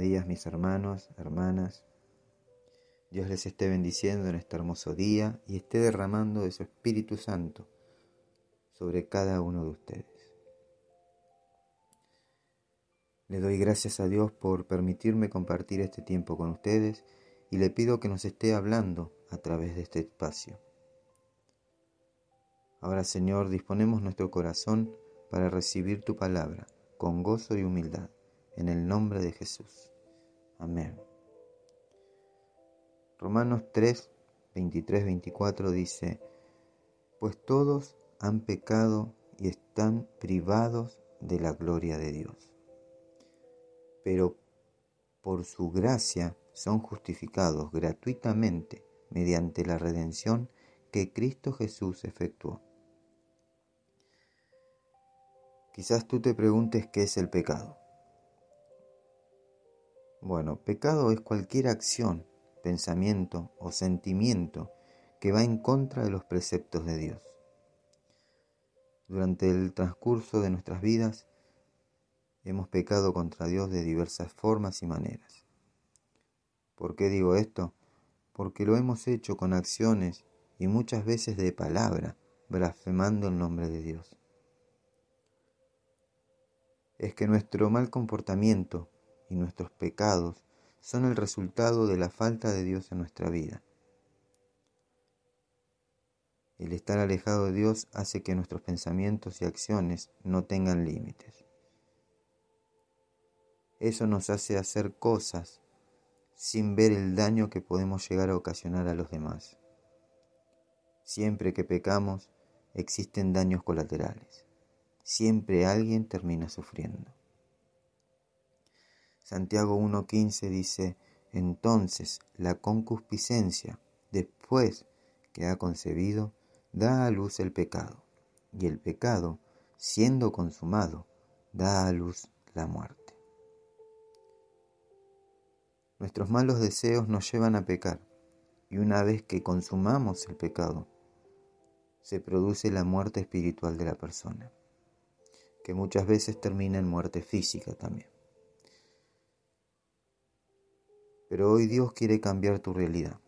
días mis hermanos, hermanas. Dios les esté bendiciendo en este hermoso día y esté derramando de su Espíritu Santo sobre cada uno de ustedes. Le doy gracias a Dios por permitirme compartir este tiempo con ustedes y le pido que nos esté hablando a través de este espacio. Ahora Señor, disponemos nuestro corazón para recibir tu palabra con gozo y humildad, en el nombre de Jesús. Amén. Romanos 3, 23, 24 dice, pues todos han pecado y están privados de la gloria de Dios. Pero por su gracia son justificados gratuitamente mediante la redención que Cristo Jesús efectuó. Quizás tú te preguntes qué es el pecado. Bueno, pecado es cualquier acción pensamiento o sentimiento que va en contra de los preceptos de Dios. Durante el transcurso de nuestras vidas hemos pecado contra Dios de diversas formas y maneras. ¿Por qué digo esto? Porque lo hemos hecho con acciones y muchas veces de palabra, blasfemando el nombre de Dios. Es que nuestro mal comportamiento y nuestros pecados son el resultado de la falta de Dios en nuestra vida. El estar alejado de Dios hace que nuestros pensamientos y acciones no tengan límites. Eso nos hace hacer cosas sin ver el daño que podemos llegar a ocasionar a los demás. Siempre que pecamos existen daños colaterales. Siempre alguien termina sufriendo. Santiago 1.15 dice, entonces la concupiscencia, después que ha concebido, da a luz el pecado, y el pecado, siendo consumado, da a luz la muerte. Nuestros malos deseos nos llevan a pecar, y una vez que consumamos el pecado, se produce la muerte espiritual de la persona, que muchas veces termina en muerte física también. Pero hoy Dios quiere cambiar tu realidad.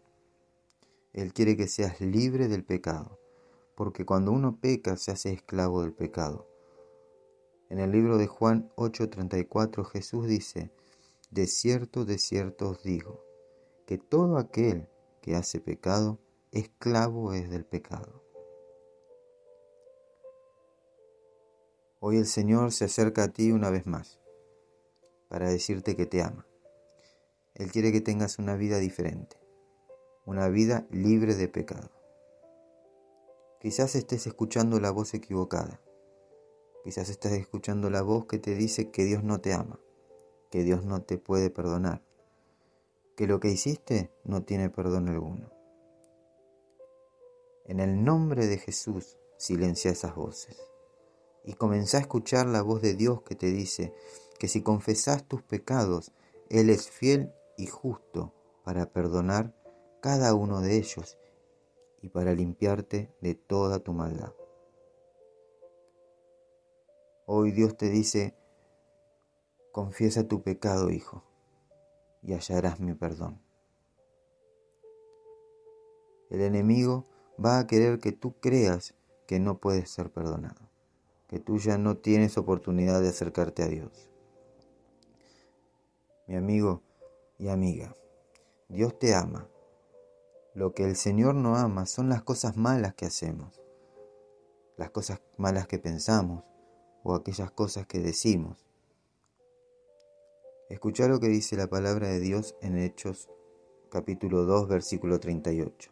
Él quiere que seas libre del pecado, porque cuando uno peca se hace esclavo del pecado. En el libro de Juan 8:34 Jesús dice, De cierto, de cierto os digo, que todo aquel que hace pecado, esclavo es del pecado. Hoy el Señor se acerca a ti una vez más para decirte que te ama él quiere que tengas una vida diferente, una vida libre de pecado. Quizás estés escuchando la voz equivocada. Quizás estés escuchando la voz que te dice que Dios no te ama, que Dios no te puede perdonar, que lo que hiciste no tiene perdón alguno. En el nombre de Jesús, silencia esas voces y comenzá a escuchar la voz de Dios que te dice que si confesás tus pecados, Él es fiel y justo para perdonar cada uno de ellos y para limpiarte de toda tu maldad. Hoy Dios te dice, confiesa tu pecado, hijo, y hallarás mi perdón. El enemigo va a querer que tú creas que no puedes ser perdonado, que tú ya no tienes oportunidad de acercarte a Dios. Mi amigo, y amiga, Dios te ama. Lo que el Señor no ama son las cosas malas que hacemos, las cosas malas que pensamos o aquellas cosas que decimos. Escucha lo que dice la palabra de Dios en Hechos capítulo 2 versículo 38.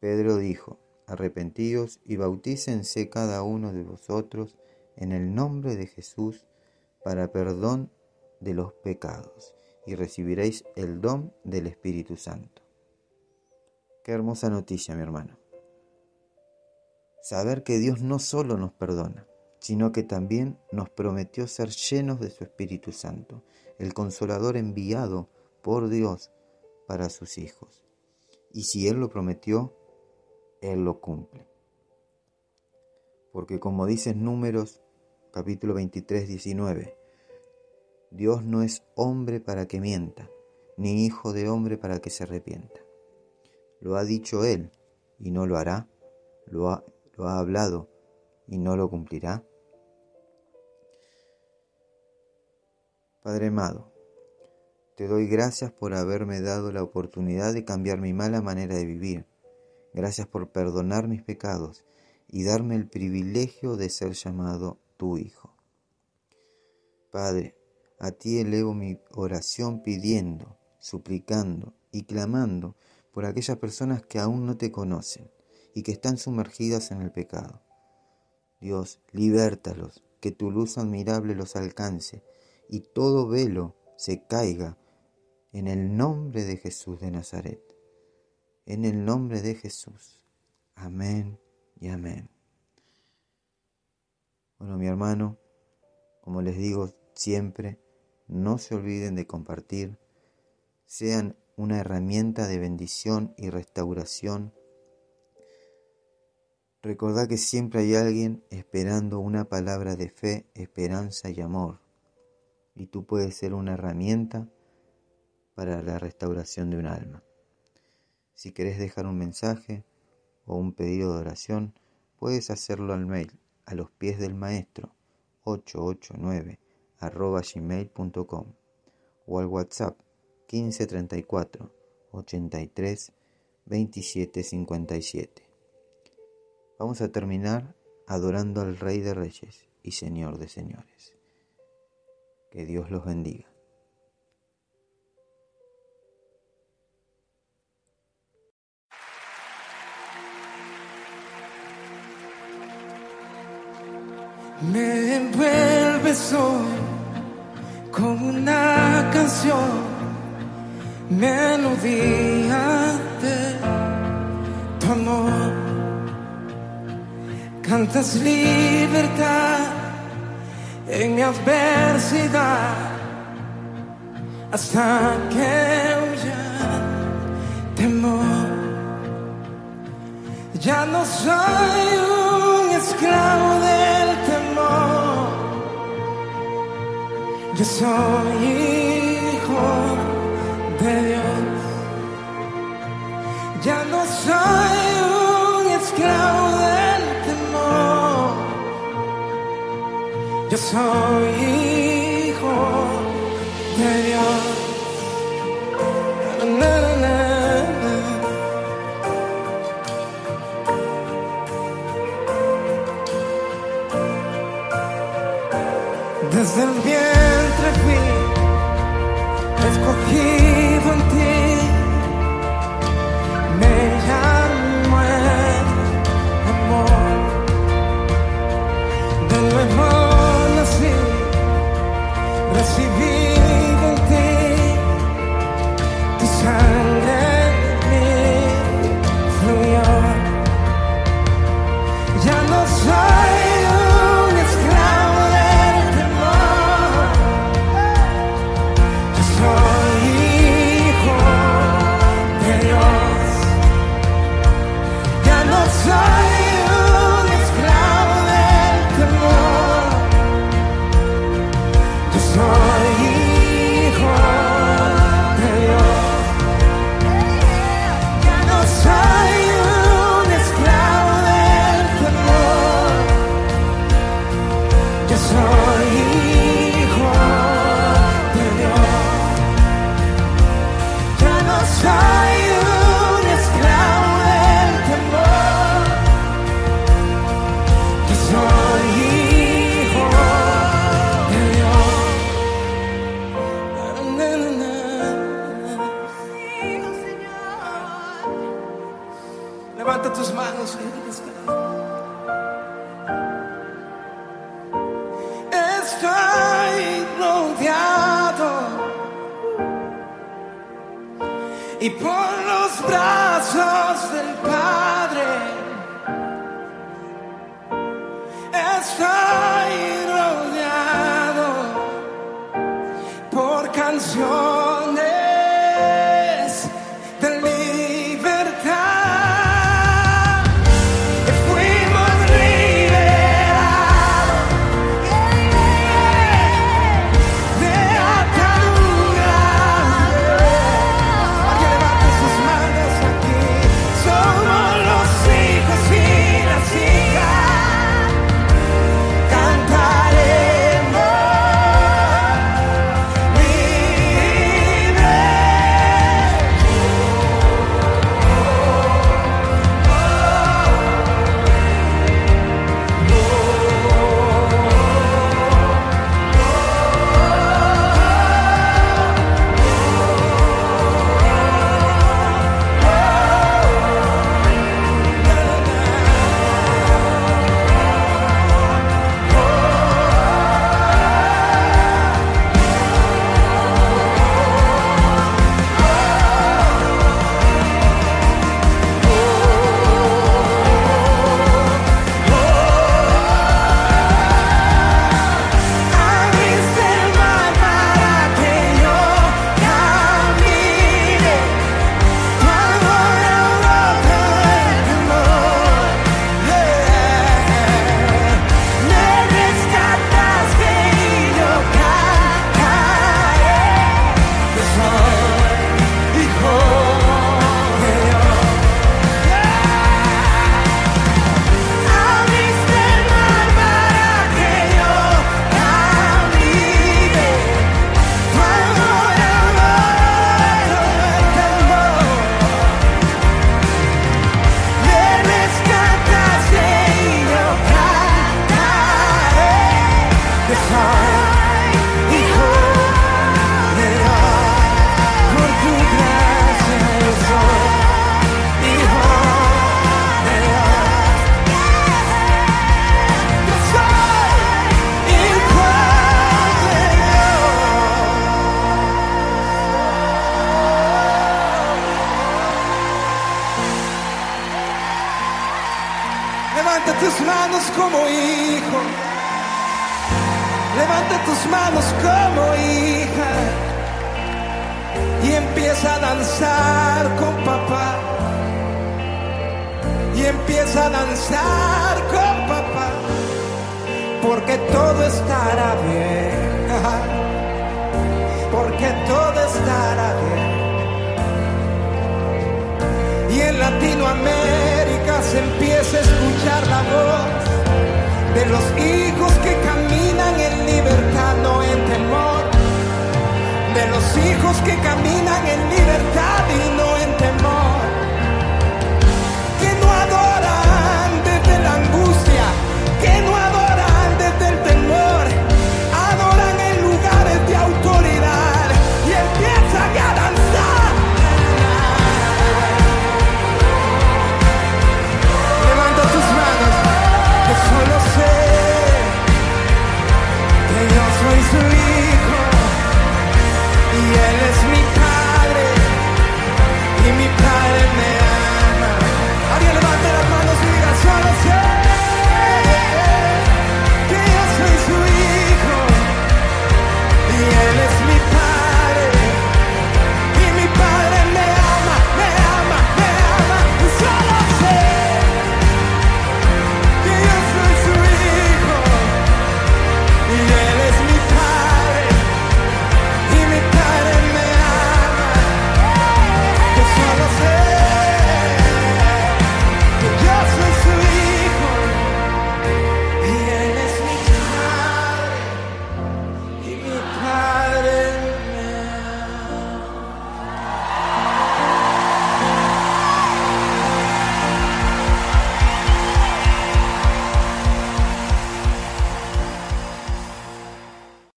Pedro dijo, arrepentíos y bautícense cada uno de vosotros en el nombre de Jesús para perdón de los pecados y recibiréis el don del Espíritu Santo. Qué hermosa noticia, mi hermano. Saber que Dios no solo nos perdona, sino que también nos prometió ser llenos de su Espíritu Santo, el consolador enviado por Dios para sus hijos. Y si Él lo prometió, Él lo cumple. Porque como dice Números capítulo 23, 19, Dios no es hombre para que mienta, ni hijo de hombre para que se arrepienta. Lo ha dicho Él y no lo hará, lo ha, lo ha hablado y no lo cumplirá. Padre amado, te doy gracias por haberme dado la oportunidad de cambiar mi mala manera de vivir. Gracias por perdonar mis pecados y darme el privilegio de ser llamado tu Hijo. Padre, a ti elevo mi oración pidiendo, suplicando y clamando por aquellas personas que aún no te conocen y que están sumergidas en el pecado. Dios, libértalos, que tu luz admirable los alcance y todo velo se caiga en el nombre de Jesús de Nazaret. En el nombre de Jesús. Amén y amén. Bueno, mi hermano, como les digo siempre, no se olviden de compartir, sean una herramienta de bendición y restauración. Recordad que siempre hay alguien esperando una palabra de fe, esperanza y amor. Y tú puedes ser una herramienta para la restauración de un alma. Si querés dejar un mensaje o un pedido de oración, puedes hacerlo al mail a los pies del maestro 889 arroba gmail.com o al WhatsApp 1534 83 27 57. Vamos a terminar adorando al Rey de Reyes y Señor de Señores. Que Dios los bendiga. Me envuelves hoy con una canción, melodía de tu amor. Cantas libertad en mi adversidad hasta que huya temor. Ya no soy un esclavo del temor. Soy hijo de Dios. Ya no soy Desde el vientre fui escogido en ti. Levanta tus manos y Estoy rodeado. Y por los brazos del Padre. Estoy rodeado por canciones manos como hijo. Levanta tus manos como hija. Y empieza a danzar con papá. Y empieza a danzar con papá. Porque todo estará bien. Porque todo estará bien. Y en Latinoamérica apenas empiece a escuchar la voz de los hijos que caminan en libertad, no en temor. De los hijos que caminan en libertad y no en temor.